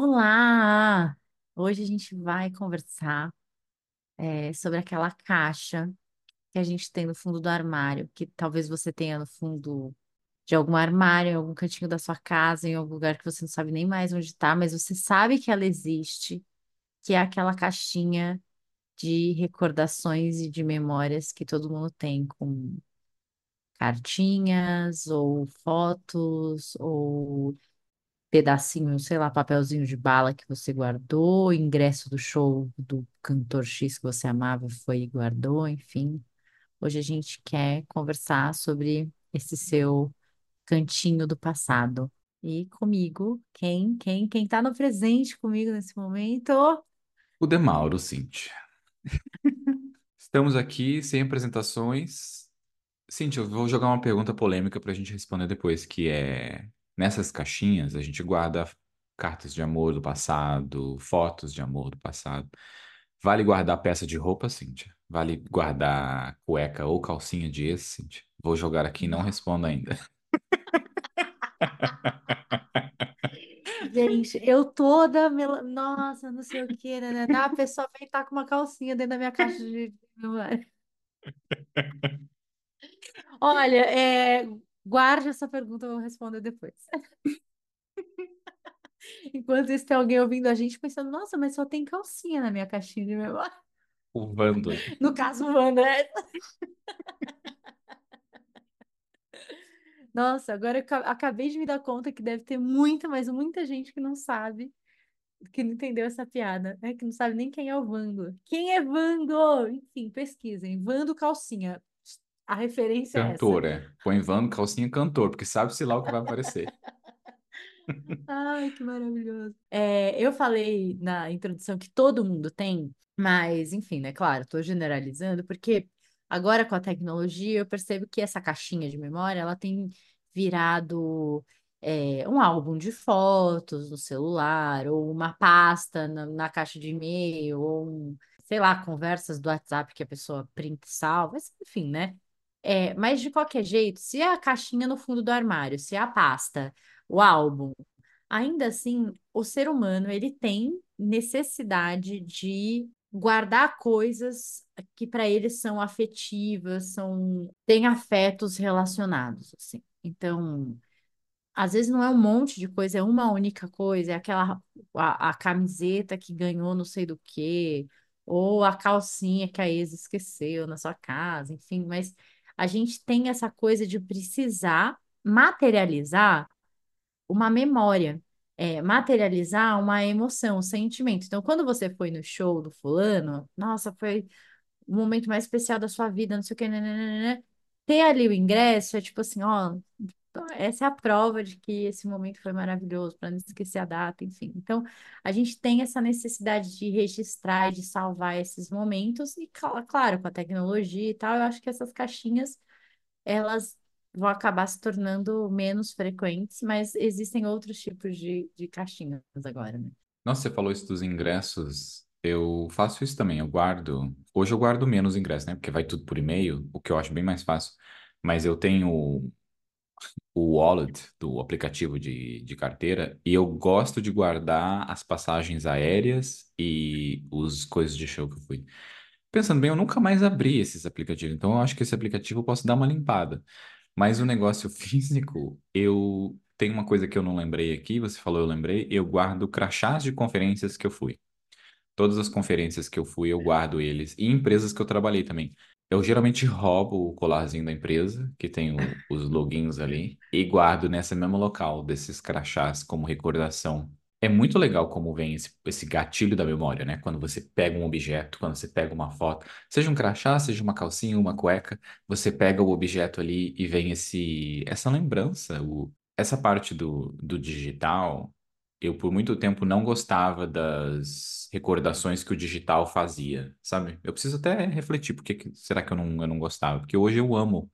Olá! Hoje a gente vai conversar é, sobre aquela caixa que a gente tem no fundo do armário, que talvez você tenha no fundo de algum armário, em algum cantinho da sua casa, em algum lugar que você não sabe nem mais onde está, mas você sabe que ela existe, que é aquela caixinha de recordações e de memórias que todo mundo tem, com cartinhas ou fotos ou pedacinho, sei lá, papelzinho de bala que você guardou, ingresso do show do cantor X que você amava foi e guardou, enfim. Hoje a gente quer conversar sobre esse seu cantinho do passado. E comigo, quem, quem, quem tá no presente comigo nesse momento? O Demauro, Cintia. Estamos aqui sem apresentações. Cintia, eu vou jogar uma pergunta polêmica para a gente responder depois, que é, nessas caixinhas a gente guarda cartas de amor do passado, fotos de amor do passado. Vale guardar peça de roupa, Cintia? Vale guardar cueca ou calcinha de ex, Cintia? Vou jogar aqui e não respondo ainda. Gente, eu toda, mela... nossa, não sei o que, né? né, né. A pessoa vem estar com uma calcinha dentro da minha caixa de. Olha, é, guarde essa pergunta, eu vou responder depois. Enquanto isso, tem alguém ouvindo a gente pensando, nossa, mas só tem calcinha na minha caixinha de memória. O Vando. No caso, o Wanda. é. Nossa, agora eu ca- acabei de me dar conta que deve ter muita, mas muita gente que não sabe, que não entendeu essa piada, né? Que não sabe nem quem é o Vando. Quem é Vando? Enfim, pesquisem. Vando Calcinha. A referência é essa. Cantor, é. Põe Vando, calcinha, cantor, porque sabe-se lá o que vai aparecer. Ai, que maravilhoso. É, eu falei na introdução que todo mundo tem, mas enfim, né? Claro, estou generalizando, porque agora com a tecnologia eu percebo que essa caixinha de memória ela tem virado é, um álbum de fotos no celular, ou uma pasta na, na caixa de e-mail, ou um, sei lá, conversas do WhatsApp que a pessoa printa e salva, mas, enfim, né? É, mas de qualquer jeito, se a caixinha no fundo do armário, se a pasta, o álbum Ainda assim, o ser humano ele tem necessidade de guardar coisas que para ele são afetivas, são têm afetos relacionados, assim. Então, às vezes não é um monte de coisa, é uma única coisa, é aquela a, a camiseta que ganhou não sei do quê, ou a calcinha que a ex esqueceu na sua casa, enfim, mas a gente tem essa coisa de precisar materializar uma memória, é, materializar uma emoção, um sentimento. Então, quando você foi no show do fulano, nossa, foi o momento mais especial da sua vida, não sei o que, nananana. ter ali o ingresso é tipo assim, ó, essa é a prova de que esse momento foi maravilhoso, para não esquecer a data, enfim. Então, a gente tem essa necessidade de registrar e de salvar esses momentos, e cla- claro, com a tecnologia e tal, eu acho que essas caixinhas elas vão acabar se tornando menos frequentes, mas existem outros tipos de, de caixinhas agora, né? Nossa, você falou isso dos ingressos. Eu faço isso também. Eu guardo. Hoje eu guardo menos ingressos, né? Porque vai tudo por e-mail, o que eu acho bem mais fácil. Mas eu tenho o wallet do aplicativo de, de carteira e eu gosto de guardar as passagens aéreas e os coisas de show que eu fui. Pensando bem, eu nunca mais abri esses aplicativos, então eu acho que esse aplicativo eu posso dar uma limpada. Mas o negócio físico, eu tenho uma coisa que eu não lembrei aqui, você falou, eu lembrei, eu guardo crachás de conferências que eu fui. Todas as conferências que eu fui, eu guardo eles. E empresas que eu trabalhei também. Eu geralmente roubo o colarzinho da empresa, que tem o- os logins ali, e guardo nesse mesmo local desses crachás como recordação. É muito legal como vem esse, esse gatilho da memória, né? Quando você pega um objeto, quando você pega uma foto, seja um crachá, seja uma calcinha, uma cueca, você pega o objeto ali e vem esse, essa lembrança, o, essa parte do, do digital eu por muito tempo não gostava das recordações que o digital fazia, sabe? Eu preciso até refletir, por que será que eu não, eu não gostava? Porque hoje eu amo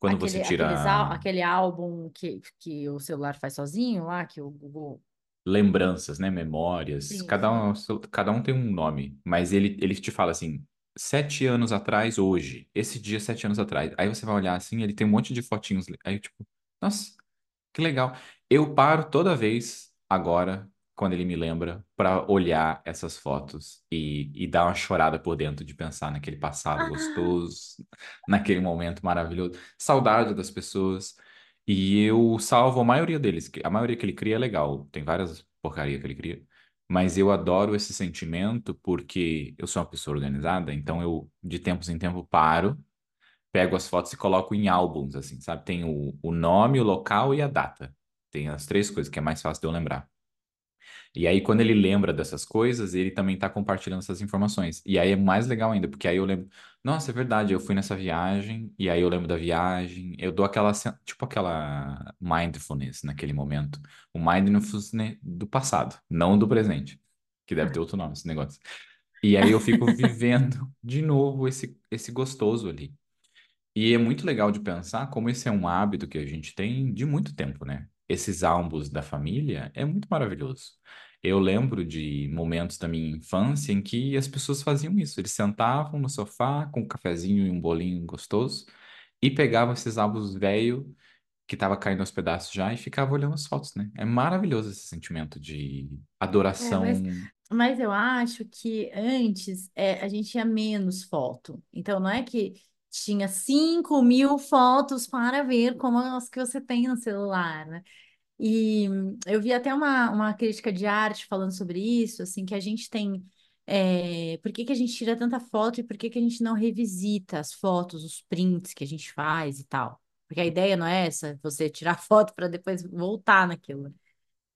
quando você Aquele, ál- tira aquele álbum que, que o celular faz sozinho lá, que o Google. lembranças, né? Memórias, Sim, cada um, cada um tem um nome, mas ele, ele te fala assim, sete anos atrás, hoje, esse dia, sete anos atrás. Aí você vai olhar assim, ele tem um monte de fotinhos, aí tipo, nossa, que legal. Eu paro toda vez agora quando ele me lembra para olhar essas fotos e, e dar uma chorada por dentro de pensar naquele passado Ah, gostoso, naquele momento maravilhoso, saudade das pessoas. E eu salvo a maioria deles. A maioria que ele cria é legal, tem várias porcaria que ele cria. Mas eu adoro esse sentimento porque eu sou uma pessoa organizada, então eu, de tempos em tempo, paro pego as fotos e coloco em álbuns, assim, sabe? Tem o, o nome, o local e a data. Tem as três coisas que é mais fácil de eu lembrar. E aí, quando ele lembra dessas coisas, ele também tá compartilhando essas informações. E aí é mais legal ainda, porque aí eu lembro, nossa, é verdade, eu fui nessa viagem, e aí eu lembro da viagem, eu dou aquela, tipo aquela mindfulness naquele momento. O mindfulness do passado, não do presente, que deve ter outro nome esse negócio. E aí eu fico vivendo de novo esse, esse gostoso ali. E é muito legal de pensar como esse é um hábito que a gente tem de muito tempo, né? Esses álbuns da família é muito maravilhoso. Eu lembro de momentos da minha infância em que as pessoas faziam isso. Eles sentavam no sofá com um cafezinho e um bolinho gostoso e pegavam esses álbuns velho que tava caindo aos pedaços já e ficava olhando as fotos, né? É maravilhoso esse sentimento de é, mas, adoração. mas eu acho que antes é, a gente tinha menos foto. Então não é que tinha cinco mil fotos para ver como as que você tem no celular, né? E eu vi até uma, uma crítica de arte falando sobre isso, assim, que a gente tem. É, por que que a gente tira tanta foto e por que que a gente não revisita as fotos, os prints que a gente faz e tal? Porque a ideia não é essa, você tirar foto para depois voltar naquilo.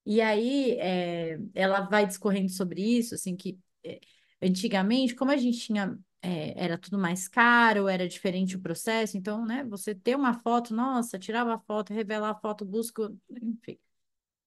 E aí é, ela vai discorrendo sobre isso, assim, que é, antigamente, como a gente tinha. É, era tudo mais caro, era diferente o processo, então, né, você ter uma foto, nossa, tirava a foto, revelar a foto, busca, enfim.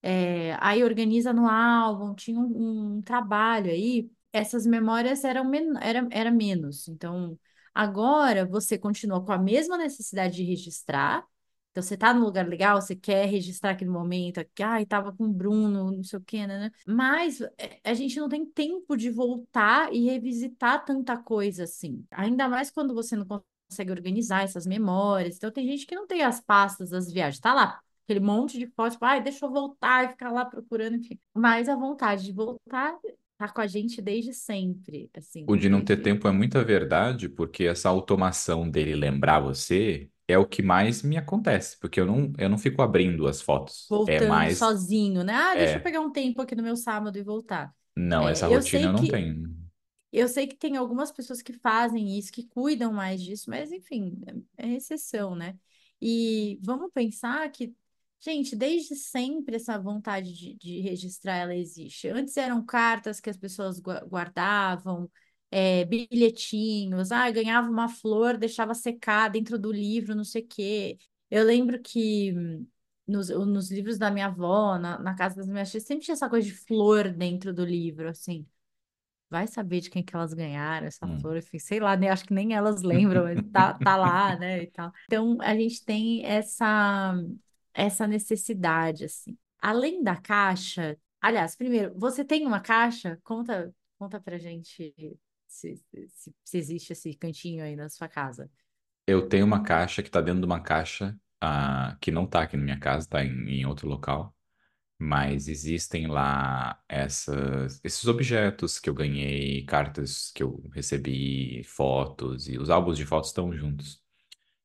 É, aí organiza no álbum, tinha um, um trabalho aí, essas memórias eram men era, era menos. Então, agora você continua com a mesma necessidade de registrar. Então, você tá num lugar legal, você quer registrar aquele momento, que, ai, tava com o Bruno, não sei o quê, né? né? Mas é, a gente não tem tempo de voltar e revisitar tanta coisa assim. Ainda mais quando você não consegue organizar essas memórias. Então, tem gente que não tem as pastas das viagens. Tá lá, aquele monte de fotos, tipo, ai, deixa eu voltar e ficar lá procurando, enfim. Mas a vontade de voltar tá com a gente desde sempre, O assim, de não ter tempo é muita verdade, porque essa automação dele lembrar você é o que mais me acontece, porque eu não, eu não fico abrindo as fotos. É voltando mais, sozinho, né? Ah, deixa eu é, pegar um tempo aqui no meu sábado e voltar. não, essa É, eu rotina eu sei não que tenho. Eu sei que tem algumas pessoas que fazem isso, que cuidam mais disso, mas enfim, é é exceção, né? E vamos pensar que, gente, desde sempre essa vontade de, de registrar ela existe. Antes eram cartas que as pessoas gua- guardavam, é, bilhetinhos, ah, ganhava uma flor, deixava secar dentro do livro, não sei o quê. Eu lembro que hum, nos, nos livros da minha avó, na, na casa das minhas tias, sempre tinha essa coisa de flor dentro do livro, assim. Vai saber de quem que elas ganharam essa Hum. flor, enfim, sei lá, nem acho que nem elas lembram, mas tá, tá lá, né, e tal. Então, a gente tem essa, essa necessidade, assim. Além da caixa, aliás, primeiro, você tem uma caixa? Conta, conta pra gente se, se, se existe esse cantinho aí na sua casa. Eu tenho uma caixa que tá dentro de uma caixa, ah, que não tá aqui na minha casa, tá em, em outro local. Mas existem lá essas, esses objetos que eu ganhei, cartas que eu recebi, fotos, e os álbuns de fotos estão juntos.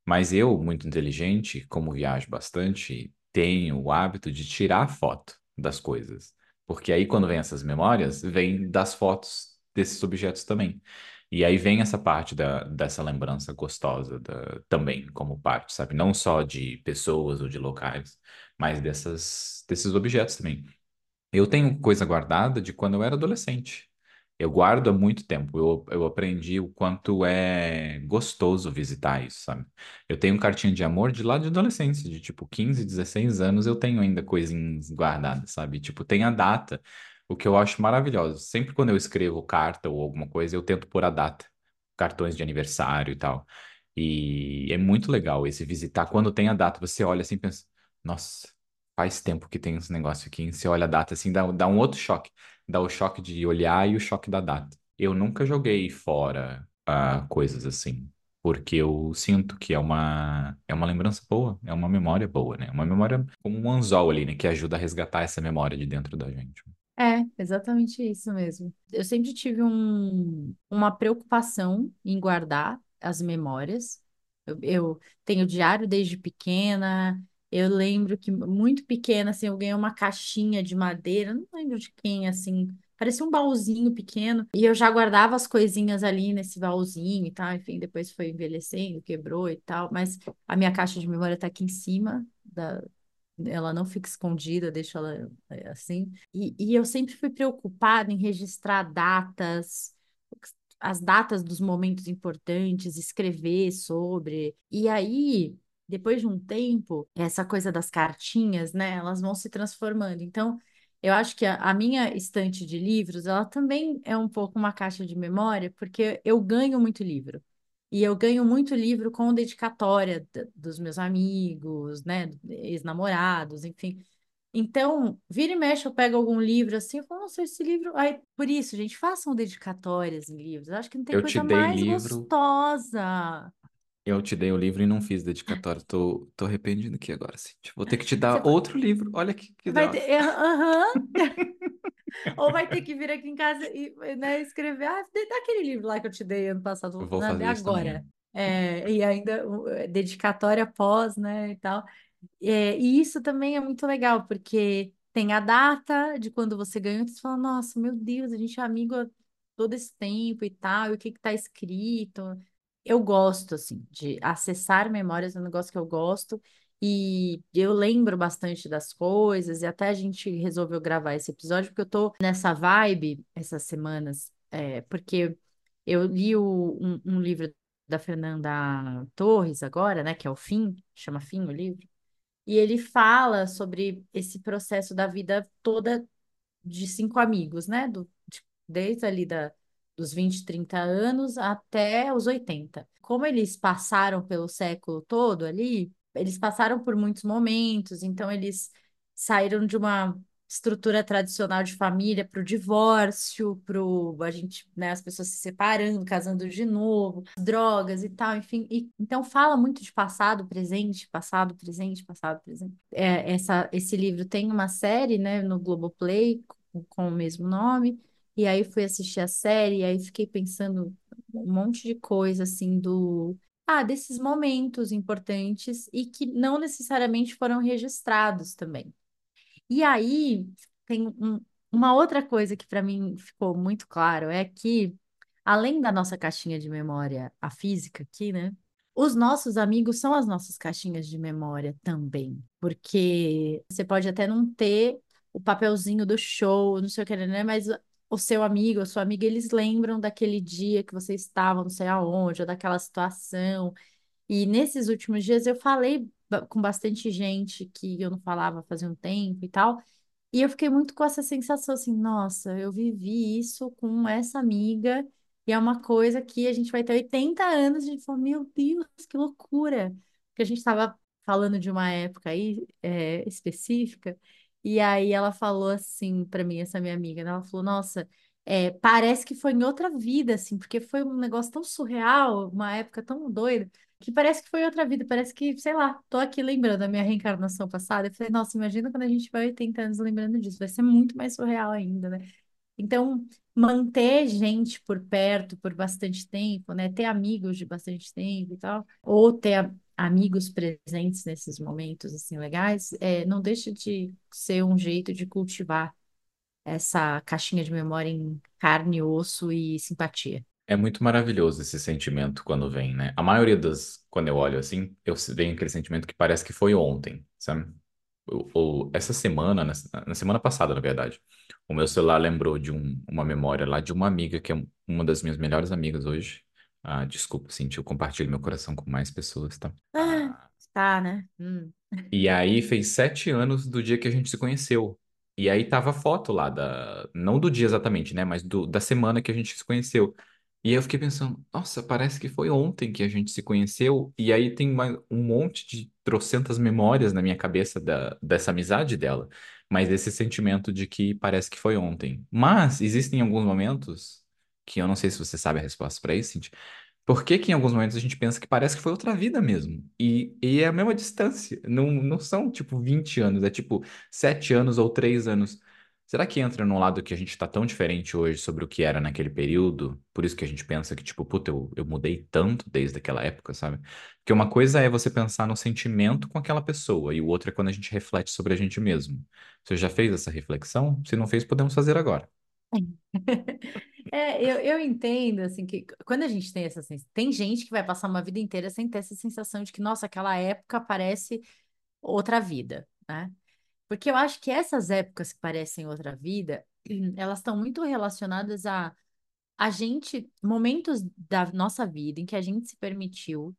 Mas eu, muito inteligente, como viajo bastante, tenho o hábito de tirar foto das coisas. Porque aí, quando vem essas memórias, vem das fotos desses objetos também. E aí vem essa parte da, dessa lembrança gostosa da- também, como parte, sabe? Não só de pessoas ou de locais, mas dessas, desses objetos também. Eu tenho coisa guardada de quando eu era adolescente. Eu guardo há muito tempo. Eu, eu aprendi o quanto é gostoso visitar isso, sabe? Eu tenho cartinha de amor de lá de adolescência, de tipo 15, 16 anos, eu tenho ainda coisinhas guardadas, sabe? Tipo, tem a data, o que eu acho maravilhoso. Sempre quando eu escrevo carta ou alguma coisa, eu tento pôr a data, cartões de aniversário e tal. E é muito legal esse visitar. Quando tem a data, você olha assim e pensa, nossa. Faz tempo que tem esse negócio aqui. Você olha a data assim, dá, dá um outro choque. Dá o choque de olhar e o choque da data. Eu nunca joguei fora ah, coisas assim, porque eu sinto que é uma, é uma lembrança boa, é uma memória boa, né? Uma memória como um anzol ali, né? Que ajuda a resgatar essa memória de dentro da gente. É, exatamente isso mesmo. Eu sempre tive um, uma preocupação em guardar as memórias. Eu, eu tenho diário desde pequena. Eu lembro que muito pequena, assim, eu ganhei uma caixinha de madeira, não lembro de quem, assim, parecia um baúzinho pequeno, e eu já guardava as coisinhas ali nesse baúzinho e tal, enfim, depois foi envelhecendo, quebrou e tal, mas a minha caixa de memória tá aqui em cima da, ela não fica escondida, deixa ela é, assim. E, e eu sempre fui preocupada em registrar datas, as datas dos momentos importantes, escrever sobre. E aí, depois de um tempo, essa coisa das cartinhas, né, elas vão se transformando. Então, eu acho que a, a minha estante de livros, ela também é um pouco uma caixa de memória, porque eu ganho muito livro. E eu ganho muito livro com dedicatória dos meus amigos, né, ex-namorados, enfim. Então, vira e mexe, eu pego algum livro assim, eu falo, nossa, esse livro. Aí, por isso, gente, façam dedicatórias em livros. Eu acho que não tem Eu te coisa dei mais livro, gostosa. eu te dei o livro e não fiz dedicatória. Tô, tô arrependido aqui agora, sim. Vou ter que te Você dar va- outro livro. Olha que, que vai ter. droga. é, Aham. Ou vai ter que vir aqui em casa e, né, escrever, ah, dá aquele livro lá que eu te dei ano passado, Vou né, fazer agora. É, e ainda é, dedicatória pós, né, e tal. É, e isso também é muito legal, porque tem a data de quando você ganhou, você fala, nossa, meu Deus, a gente é amigo há todo esse tempo e tal, e o que que tá escrito. Eu gosto, assim, de acessar memórias, é um negócio que eu gosto, e eu lembro bastante das coisas, e até a gente resolveu gravar esse episódio, porque eu tô nessa vibe essas semanas, é, porque eu li o- um, um livro da Fernanda Torres agora, né, que é o Fim, chama Fim o livro, e ele fala sobre esse processo da vida toda de cinco amigos, né? Do, de- desde ali da, dos 20, 30 anos até os 80. Como eles passaram pelo século todo ali, eles passaram por muitos momentos, então eles saíram de uma estrutura tradicional de família para o divórcio, para a gente, né, as pessoas se separando, casando de novo, drogas e tal, enfim. E, então fala muito de passado, presente, passado, presente, passado, presente. É, essa, esse livro tem uma série, né, no Globoplay com, com o mesmo nome. E aí fui assistir a série, e aí fiquei pensando um monte de coisa assim do ah, desses momentos importantes e que não necessariamente foram registrados também. E aí tem um- uma outra coisa que para mim ficou muito claro é que, além da nossa caixinha de memória, a física aqui, né? Os nossos amigos são as nossas caixinhas de memória também, porque você pode até não ter o papelzinho do show, não sei o que, né? Mas o seu amigo, a sua amiga, eles lembram daquele dia que você estava, não sei aonde, ou daquela situação. E nesses últimos dias eu falei com bastante gente que eu não falava fazia um tempo e tal. E eu fiquei muito com essa sensação assim, nossa, eu vivi isso com essa amiga e é uma coisa que a gente vai ter 80 anos e a gente falou, meu Deus, que loucura. Porque a gente estava falando de uma época aí é, específica e aí ela falou assim para mim, essa minha amiga, né? Ela falou, nossa, é, parece que foi em outra vida, assim, porque foi um negócio tão surreal, uma época tão doida que parece que foi outra vida, parece que, sei lá, tô aqui lembrando da minha reencarnação passada. Eu falei, nossa, imagina quando a gente vai 80 anos lembrando disso, vai ser muito mais surreal ainda, né? Então, manter gente por perto por bastante tempo, né? Ter amigos de bastante tempo e tal, ou ter a- amigos presentes nesses momentos, assim, legais, é, não deixa de ser um jeito de cultivar essa caixinha de memória em carne, osso e simpatia. É muito maravilhoso esse sentimento quando vem, né? A maioria das, quando eu olho assim, eu venho aquele sentimento que parece que foi ontem, sabe? Ou, ou essa semana, na, na semana passada, na verdade, o meu celular lembrou de um- uma memória lá de uma amiga que é uma das minhas melhores amigas hoje. Ah, desculpa, Cintia, eu compartilho meu coração com mais pessoas, tá? Ah, Ah, tá, né? Hum. e aí fez sete anos do dia que a gente se conheceu. E aí tava a foto lá da, não do dia exatamente, né? Mas do, da semana que a gente se conheceu. E aí eu fiquei pensando, nossa, parece que foi ontem que a gente se conheceu. E aí tem mais um monte de trocentas memórias na minha cabeça da, dessa amizade dela. Mas esse sentimento de que parece que foi ontem. Mas existem alguns momentos que eu não sei se você sabe a resposta para isso, Cintia, por que que em alguns momentos a gente pensa que parece que foi outra vida mesmo? E, e é a mesma distância. Não, não são, tipo, 20 anos. É, tipo, 7 anos ou 3 anos. Será que entra num lado que a gente está tão diferente hoje sobre o que era naquele período? Por isso que a gente pensa que, tipo, puta, eu, eu mudei tanto desde aquela época, sabe? Porque uma coisa é você pensar no sentimento com aquela pessoa, e o outro é quando a gente reflete sobre a gente mesmo. Você já fez essa reflexão? Se não fez, podemos fazer agora. É, eu, eu entendo, assim, que quando a gente tem essa sensação, tem gente que vai passar uma vida inteira sem ter essa sensação de que, nossa, aquela época parece outra vida, né? Porque eu acho que essas épocas que parecem outra vida, elas estão muito relacionadas a a gente, momentos da nossa vida em que a gente se permitiu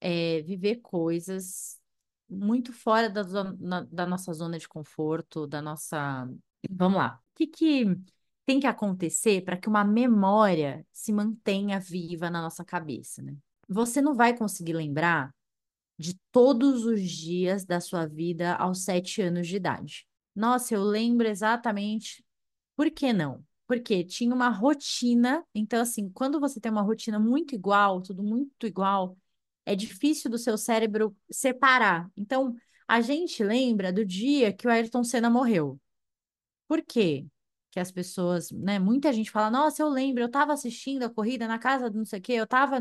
é, viver coisas muito fora da, na- da nossa zona de conforto, da nossa. Vamos lá. O que que tem que acontecer para que uma memória se mantenha viva na nossa cabeça, né? Você não vai conseguir lembrar de todos os dias da sua vida aos sete anos de idade. Nossa, eu lembro exatamente. Por que não? Porque tinha uma rotina. Então, assim, quando você tem uma rotina muito igual, tudo muito igual, é difícil do seu cérebro separar. Então, a gente lembra do dia que o Ayrton Senna morreu. Por quê? Que as pessoas, né? Muita gente fala: Nossa, eu lembro, eu estava assistindo a corrida na casa do não sei o quê, eu estava.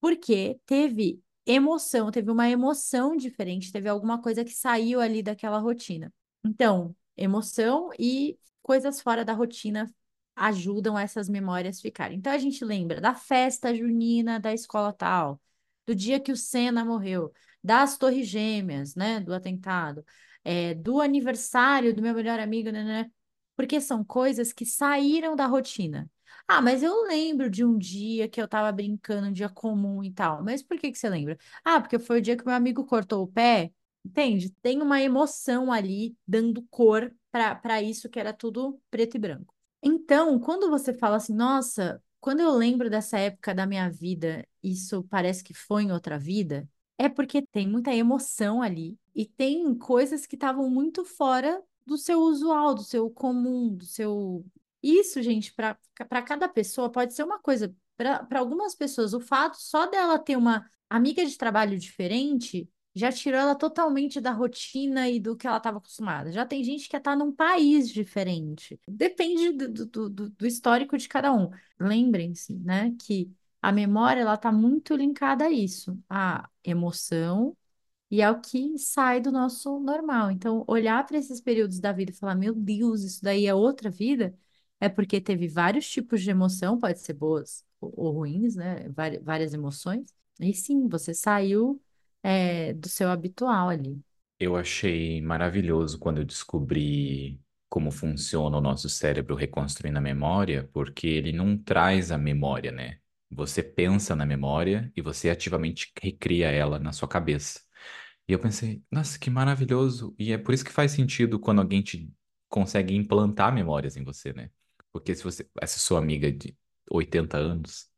Porque teve emoção, teve uma emoção diferente, teve alguma coisa que saiu ali daquela rotina. Então, emoção e coisas fora da rotina ajudam essas memórias ficarem. Então, a gente lembra da festa junina da escola tal, do dia que o Senna morreu, das Torres Gêmeas, né, do atentado, é, do aniversário do meu melhor amigo, né, né, porque são coisas que saíram da rotina. Ah, mas eu lembro de um dia que eu tava brincando, um dia comum e tal. Mas por que que você lembra? Ah, porque foi o dia que meu amigo cortou o pé. Entende? Tem uma emoção ali dando cor para isso que era tudo preto e branco. Então, quando você fala assim, nossa, quando eu lembro dessa época da minha vida, isso parece que foi em outra vida, é porque tem muita emoção ali e tem coisas que estavam muito fora do seu usual, do seu comum, do seu isso, gente, para cada pessoa pode ser uma coisa. Para para algumas pessoas, o fato só dela ter uma amiga de trabalho diferente já tirou ela totalmente da rotina e do que ela estava acostumada. Já tem gente que está num país diferente. Depende do, do, do, do histórico de cada um. Lembrem-se, né, que a memória ela está muito linkada a isso, a emoção e é o que sai do nosso normal. Então, olhar para esses períodos da vida e falar, meu Deus, isso daí é outra vida, é porque teve vários tipos de emoção, pode ser boas ou ruins, né? Várias emoções. E sim, você saiu, é, do seu habitual ali. Eu achei maravilhoso quando eu descobri como funciona o nosso cérebro reconstruindo a memória, porque ele não traz a memória, né? Você pensa na memória e você ativamente recria ela na sua cabeça. E eu pensei, nossa, que maravilhoso! E é por isso que faz sentido quando alguém te consegue implantar memórias em você, né? Porque se você, essa sua amiga de 80 anos,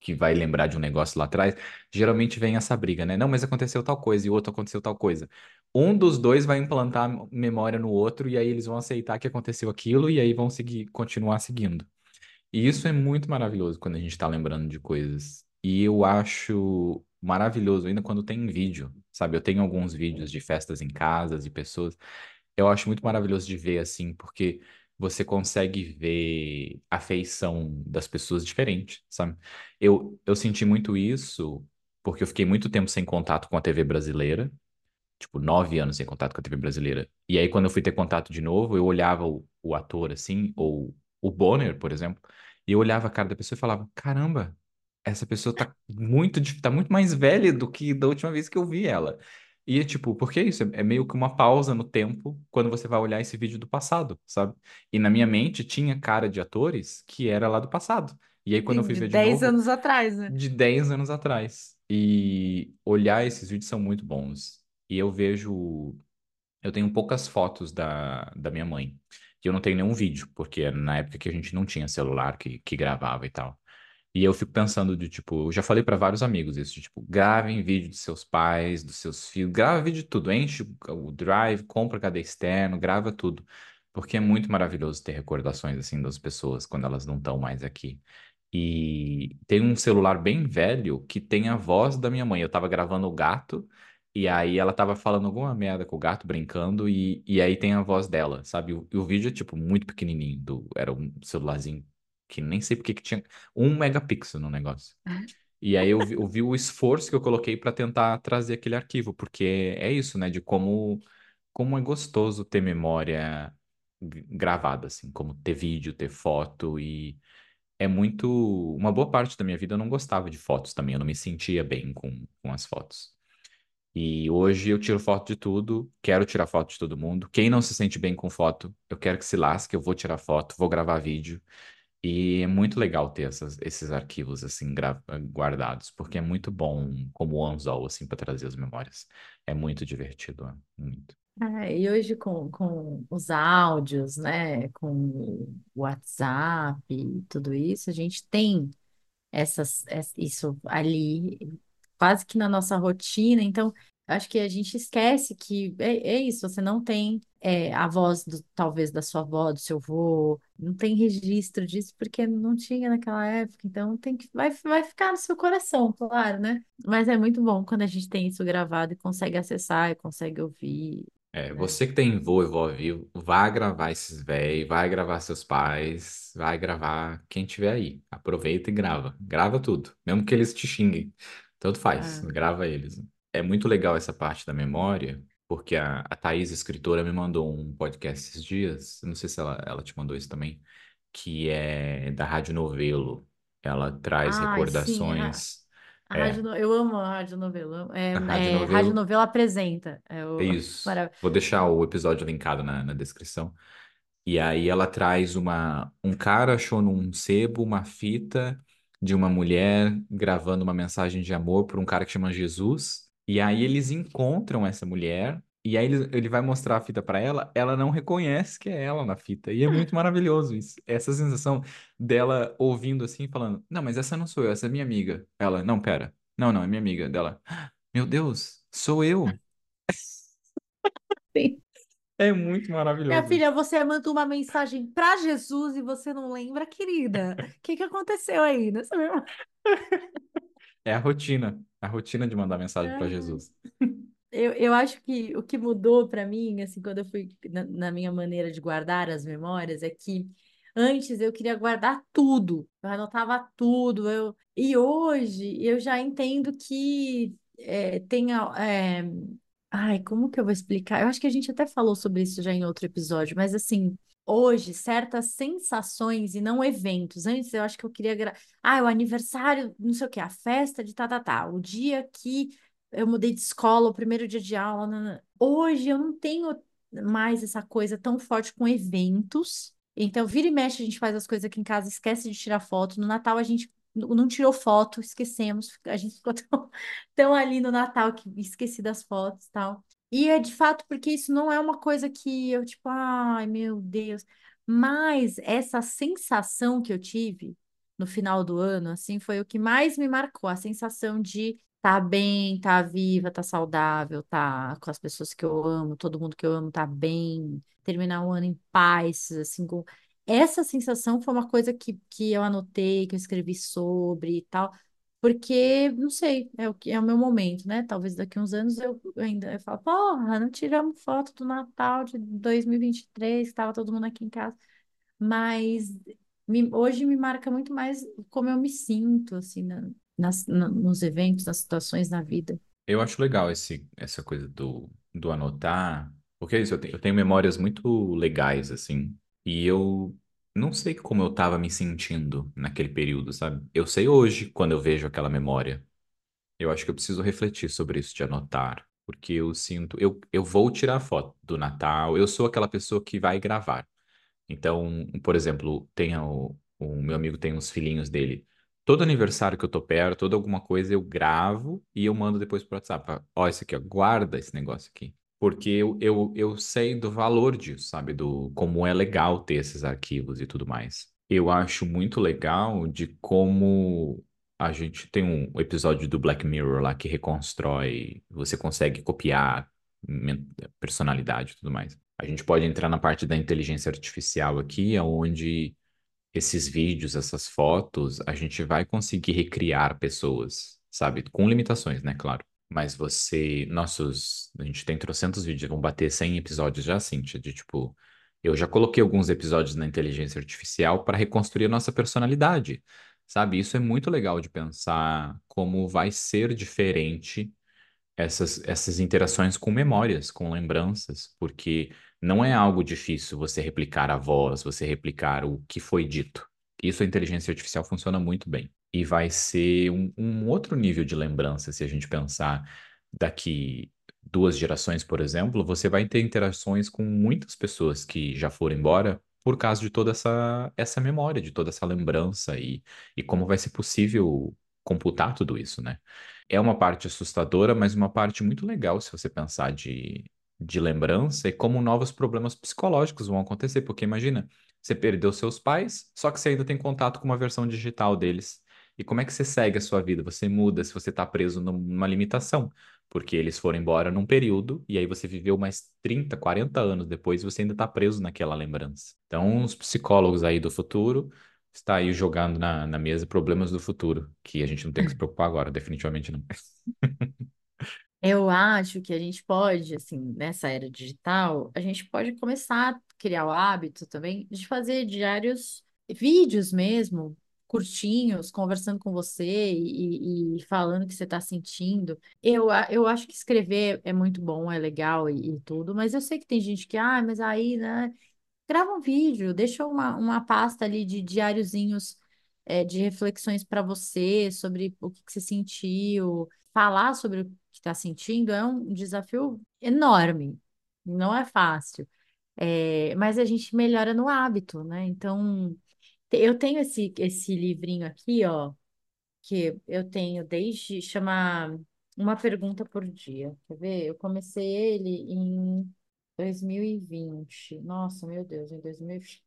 que vai lembrar de um negócio lá atrás, geralmente vem essa briga, né? Não, mas aconteceu tal coisa e o outro aconteceu tal coisa. Um dos dois vai implantar memória no outro e aí eles vão aceitar que aconteceu aquilo e aí vão seguir, continuar seguindo. E isso é muito maravilhoso quando a gente está lembrando de coisas. E eu acho maravilhoso ainda quando tem vídeo, sabe? Eu tenho alguns vídeos de festas em casas e pessoas. Eu acho muito maravilhoso de ver assim, porque você consegue ver a feição das pessoas diferente, sabe? Eu, eu senti muito isso porque eu fiquei muito tempo sem contato com a TV brasileira tipo, nove anos sem contato com a TV brasileira. E aí, quando eu fui ter contato de novo, eu olhava o, o ator, assim, ou o Bonner, por exemplo, e eu olhava a cara da pessoa e falava, caramba, essa pessoa tá muito, tá muito mais velha do que da última vez que eu vi ela. E é tipo, porque é isso? É meio que uma pausa no tempo quando você vai olhar esse vídeo do passado, sabe? E na minha mente tinha cara de atores que era lá do passado. E aí, quando eu Sim, fui de ver de 10 novo, anos atrás, né? de 10 anos atrás. E olhar esses vídeos são muito bons. E eu vejo. Eu tenho poucas fotos da, da minha mãe. E eu não tenho nenhum vídeo, porque era na época que a gente não tinha celular que, que gravava e tal. E eu fico pensando de, tipo, eu já falei para vários amigos isso, de, tipo, gravem vídeo de seus pais, dos seus filhos, grava vídeo de tudo, enche o o drive, compra HD externo, grava tudo. Porque é muito maravilhoso ter recordações, assim, das pessoas quando elas não estão mais aqui. E tem um celular bem velho que tem a voz da minha mãe. Eu tava gravando o gato E aí ela tava falando alguma merda com o gato, brincando, e, e aí tem a voz dela, sabe? O, e o vídeo é, tipo, muito pequenininho. Do, era um celularzinho que nem sei porque que tinha um megapixel no negócio. E aí eu vi, eu vi o esforço que eu coloquei para tentar trazer aquele arquivo, porque é isso, né? De como, como é gostoso ter memória gravada, assim, como ter vídeo, ter foto, e é muito. Uma boa parte da minha vida eu não gostava de fotos também, eu não me sentia bem com, com as fotos. E hoje eu tiro foto de tudo, quero tirar foto de todo mundo. Quem não se sente bem com foto, eu quero que se lasque, eu vou tirar foto, vou gravar vídeo. E é muito legal ter essas- esses arquivos assim gra- guardados, porque é muito bom como anzol assim para trazer as memórias. É muito divertido, ó, muito. É, e hoje com, com os áudios, né, com o WhatsApp e tudo isso, a gente tem essas, es- isso ali quase que na nossa rotina. Então, acho que a gente esquece que é, é isso, você não tem é, a voz do, talvez da sua avó, do seu avô, não tem registro disso porque não tinha naquela época. Então, tem que vai, vai ficar no seu coração, claro, né? Mas é muito bom quando a gente tem isso gravado e consegue acessar e consegue ouvir, É, né? você que tem vô e vó vivo, vai gravar esses véi, vai gravar seus pais, vai gravar quem tiver aí. Aproveita e grava. Grava tudo, mesmo que eles te xinguem. Tanto faz, Ah, grava eles. É muito legal essa parte da memória, porque a, a Thaís, escritora, me mandou um podcast esses dias, não sei se ela, ela te mandou isso também, que é da Rádio Novelo. Ela traz ai, sim, a, recordações. a rádio, É, no- eu amo a rádio novela. a Rádio É, é, rádio Novelo. apresenta. É É o, isso. marav- Vou deixar o episódio linkado na, na descrição. E aí ela traz uma, um cara achou num sebo uma fita de uma mulher gravando uma mensagem de amor para um cara que chama Jesus. E aí eles encontram essa mulher e aí ele, ele vai mostrar a fita para ela, ela não reconhece que é ela na fita. E é muito maravilhoso isso. Essa sensação dela ouvindo assim, e falando: "Não, mas essa não sou eu, essa é minha amiga". Ela: "Não, pera. Não, não, é minha amiga". Dela: "Meu Deus, sou eu". Sim. É muito Minha maravilhoso filha, você mandou uma mensagem para Jesus e você não lembra, querida? O que que aconteceu aí? Nessa mesma... É a rotina, a rotina de mandar mensagem para Ah, Jesus. Eu, eu acho que o que mudou para mim, assim, quando eu fui na, na minha maneira de guardar as memórias, é que antes eu queria guardar tudo, eu anotava tudo, eu... e hoje eu já entendo que é, tem a- é, Ai, como que eu vou explicar? Eu acho que a gente até falou sobre isso já em outro episódio, mas assim, hoje, certas sensações e não eventos. Antes eu acho que eu queria. Gra... Ah, o aniversário, não sei o quê, a festa de tá, tá, tá. O dia que eu mudei de escola, o primeiro dia de aula. nanã. Hoje eu não tenho mais essa coisa tão forte com eventos. Então, vira e mexe, a gente faz as coisas aqui em casa, esquece de tirar foto. No Natal a gente não tirou foto, esquecemos. A gente ficou tão tão ali no Natal que esqueci das fotos e tal. E é de fato porque isso não é uma coisa que eu, tipo, ai meu Deus. Mas essa sensação que eu tive no final do ano, assim, foi o que mais me marcou. A sensação de estar bem, estar viva, estar saudável, estar com as pessoas que eu amo, todo mundo que eu amo tá bem, terminar o ano em paz, assim, com... Essa sensação foi uma coisa que, que eu anotei, que eu escrevi sobre e tal. Porque, não sei, é o que é o meu momento, né? Talvez daqui uns anos eu ainda eu falo, porra, não tiramos foto do Natal de 2023, que estava todo mundo aqui em casa. Mas me- hoje me marca muito mais como eu me sinto, assim, na- nas, na- nos eventos, nas situações na vida. Eu acho legal esse, essa coisa do, do anotar, porque é isso, eu tenho, eu tenho memórias muito legais, assim, e eu não sei como eu tava me sentindo naquele período, sabe? Eu sei hoje, quando eu vejo aquela memória. Eu acho que eu preciso refletir sobre isso de anotar, porque eu sinto, eu, eu vou tirar foto do Natal, eu sou aquela pessoa que vai gravar. Então, por exemplo, tem o, o meu amigo tem uns filhinhos dele. Todo aniversário que eu tô perto, toda alguma coisa, eu gravo e eu mando depois pro WhatsApp. Ó, esse aqui, ó, guarda esse negócio aqui. Porque eu, eu, eu sei do valor disso, sabe? Do como é legal ter esses arquivos e tudo mais. Eu acho muito legal de como a gente tem um episódio do Black Mirror lá que reconstrói, você consegue copiar personalidade e tudo mais. A gente pode entrar na parte da inteligência artificial aqui, onde esses vídeos, essas fotos, a gente vai conseguir recriar pessoas, sabe? Com limitações, né? Claro. Mas você, nossos, a gente tem trocentos vídeos, vão bater 100 episódios já, Cíntia, de tipo, eu já coloquei alguns episódios na inteligência artificial para reconstruir a nossa personalidade, sabe? Isso é muito legal de pensar como vai ser diferente essas, essas interações com memórias, com lembranças, porque não é algo difícil você replicar a voz, você replicar o que foi dito. Isso a inteligência artificial funciona muito bem. E vai ser um, um outro nível de lembrança, se a gente pensar daqui duas gerações, por exemplo, você vai ter interações com muitas pessoas que já foram embora por causa de toda essa, essa memória, de toda essa lembrança e, e como vai ser possível computar tudo isso, né? É uma parte assustadora, mas uma parte muito legal se você pensar de, de lembrança e como novos problemas psicológicos vão acontecer, porque imagina, você perdeu seus pais, só que você ainda tem contato com uma versão digital deles. E como é que você segue a sua vida? Você muda se você está preso numa limitação, porque eles foram embora num período e aí você viveu mais 30, 40 anos depois e você ainda está preso naquela lembrança. Então, os psicólogos aí do futuro está aí jogando na, na mesa problemas do futuro, que a gente não tem que se preocupar agora, definitivamente não. Eu acho que a gente pode, assim, nessa era digital, a gente pode começar a criar o hábito também de fazer diários, vídeos mesmo, curtinhos, conversando com você e, e falando o que você está sentindo. Eu, eu acho que escrever é muito bom, é legal e, e tudo, mas eu sei que tem gente que, ah, mas aí, né? Grava um vídeo, deixa uma, uma pasta ali de diáriozinhos, é, de reflexões para você sobre o que que você sentiu. Falar sobre o que está sentindo é um desafio enorme, não é fácil. É, mas a gente melhora no hábito, né? Então, eu tenho esse, esse livrinho aqui, ó, que eu tenho desde, chama Uma Pergunta por Dia. Quer ver? Eu comecei ele em 2020. Nossa, meu Deus, em 2020.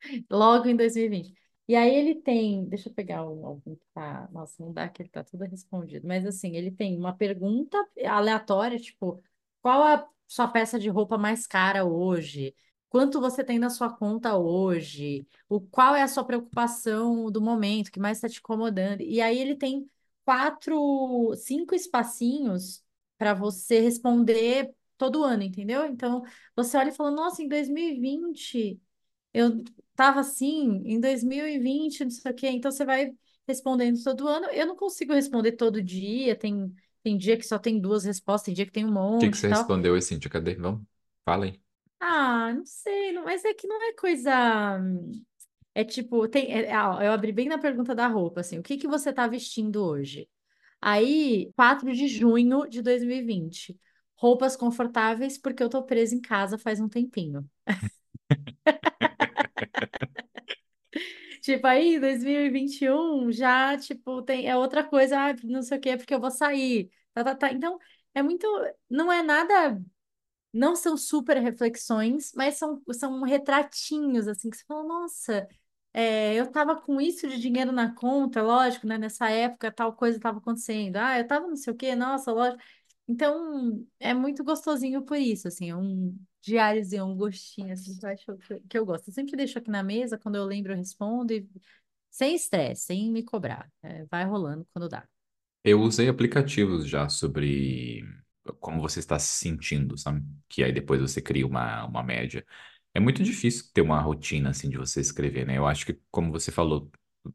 Logo em 2020. E aí ele tem, deixa eu pegar um, algum que tá, nossa, não dá que ele tá tudo respondido, mas assim, ele tem uma pergunta aleatória, tipo, qual a sua peça de roupa mais cara hoje? Quanto você tem na sua conta hoje? O qual é a sua preocupação do momento que mais está te incomodando? E aí ele tem quatro, cinco espacinhos para você responder todo ano, entendeu? Então, você olha e fala, nossa, em 2020 eu tava assim em 2020, não sei o quê. Então você vai respondendo todo ano. Eu não consigo responder todo dia. Tem, tem dia que só tem duas respostas, tem dia que tem um O que que monte você respondeu Cíntia? Cadê? Vamos, fala aí. Ah, não sei, não- mas é que não é coisa. É tipo, tem, é- ah, eu abri bem na pergunta da roupa, assim, o que que você tá vestindo hoje? Aí, 4 de junho de 2020. Roupas confortáveis porque eu tô presa em casa faz um tempinho. Tipo, aí, 2021, já, tipo, tem, é outra coisa, ah, não sei o quê, porque eu vou sair. Tá, tá, tá. Então, é muito, não é nada, não são super reflexões, mas são, são retratinhos, assim, que você fala, nossa, é, eu tava com isso de dinheiro na conta, lógico, né? Nessa época tal coisa estava acontecendo. Ah, eu tava não sei o quê, nossa, lógico. Então, é muito gostosinho por isso, assim, é um diáriozinho, um gostinho, assim, que eu acho que eu gosto. Eu sempre deixo aqui na mesa, quando eu lembro, eu respondo, e sem estresse, sem me cobrar. É, vai rolando quando dá. Eu usei aplicativos já sobre como você está se sentindo, sabe? Que aí depois você cria uma, uma média. É muito difícil ter uma rotina assim de você escrever, né? Eu acho que, como você falou,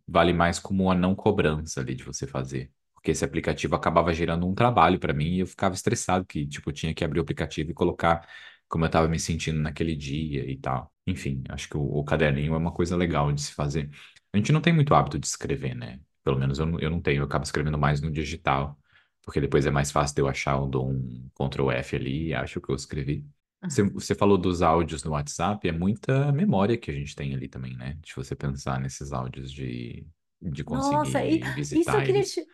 vale mais como uma não cobrança ali de você fazer. Porque esse aplicativo acabava gerando um trabalho para mim e eu ficava estressado que, tipo, eu tinha que abrir o aplicativo e colocar como eu estava me sentindo naquele dia e tal. Enfim, acho que o, o caderninho é uma coisa legal de se fazer. A gente não tem muito hábito de escrever, né? Pelo menos eu, eu não tenho, eu acabo escrevendo mais no digital, porque depois é mais fácil de eu achar, eu dou um Ctrl F ali e acho o que eu escrevi. Você, você falou dos áudios no WhatsApp, é muita memória que a gente tem ali também, né? De você pensar nesses áudios de, de Nossa, e conseguir isso eu visitar queria te,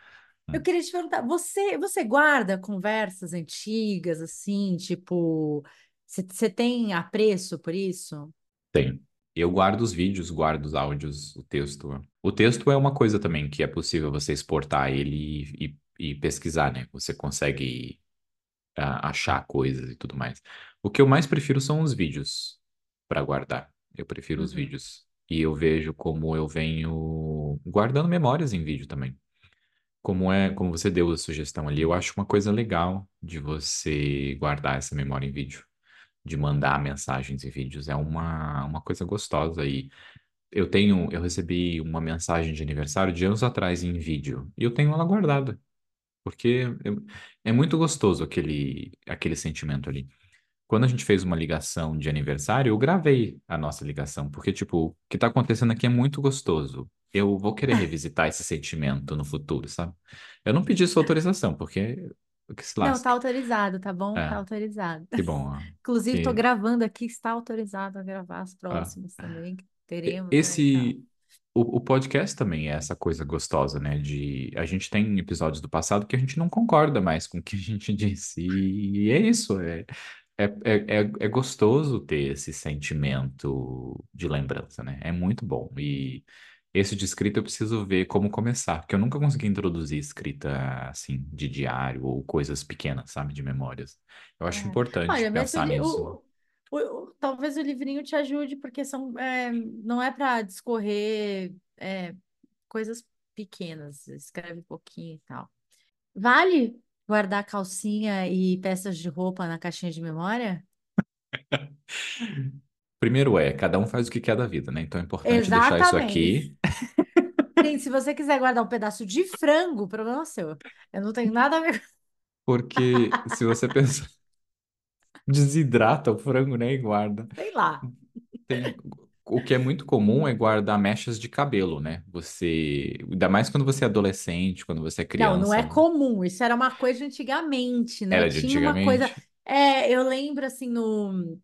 eu Hum, queria te perguntar, você, você guarda conversas antigas, assim, tipo, você tem apreço por isso? Tem. Eu guardo os vídeos, guardo os áudios, o texto. O texto é uma coisa também que é possível você exportar ele e, e, e pesquisar, né? Você consegue ah, achar coisas e tudo mais. O que eu mais prefiro são os vídeos para guardar. Eu prefiro os Uhum. vídeos. E eu vejo como eu venho guardando memórias em vídeo também. como é, como você deu a sugestão ali, eu acho uma coisa legal de você guardar essa memória em vídeo, de mandar mensagens em vídeos. É uma, uma coisa gostosa e eu tenho, eu recebi uma mensagem de aniversário de anos atrás em vídeo e eu tenho ela guardada, porque eu- é muito gostoso aquele, aquele sentimento ali. Quando a gente fez uma ligação de aniversário, eu gravei a nossa ligação, porque, tipo, o que tá acontecendo aqui é muito gostoso. Eu vou querer revisitar esse sentimento no futuro, sabe? Eu não pedi sua autorização, porque Não, tá autorizado, tá bom? Tá É, autorizado. que bom. ó, Inclusive, tô Que, gravando aqui, está autorizado a gravar as ah, próximas também, que e- teremos, né, e esse, o, o podcast também é essa coisa gostosa, né? De a gente tem episódios do passado que a gente não concorda mais com o que a gente disse, e é isso. É, É, é, é, é gostoso ter esse sentimento de lembrança, né? É muito bom. E esse de escrita eu preciso ver como começar, porque eu nunca consegui introduzir escrita assim, de diário ou coisas pequenas, sabe? De memórias. Eu acho É. importante Olha, pensar nisso. o- talvez o livrinho te ajude, porque são, é, não é para discorrer é, coisas pequenas, escreve um pouquinho e tal. Vale guardar calcinha e peças de roupa na caixinha de memória? Primeiro é, cada um faz o que quer da vida, né? Então é importante deixar isso Exatamente. aqui, Sim, se você quiser guardar um pedaço de frango, problema seu. Eu não tenho nada a ver porque se você pensar, desidrata o frango, né? E guarda. Sei lá. Tem, o que é muito comum é guardar mechas de cabelo, né? Você, ainda mais quando você é adolescente, quando você é Não, não é criança, comum. Isso era uma coisa de antigamente, né? era de Tinha uma coisa. antigamente. É, eu lembro assim no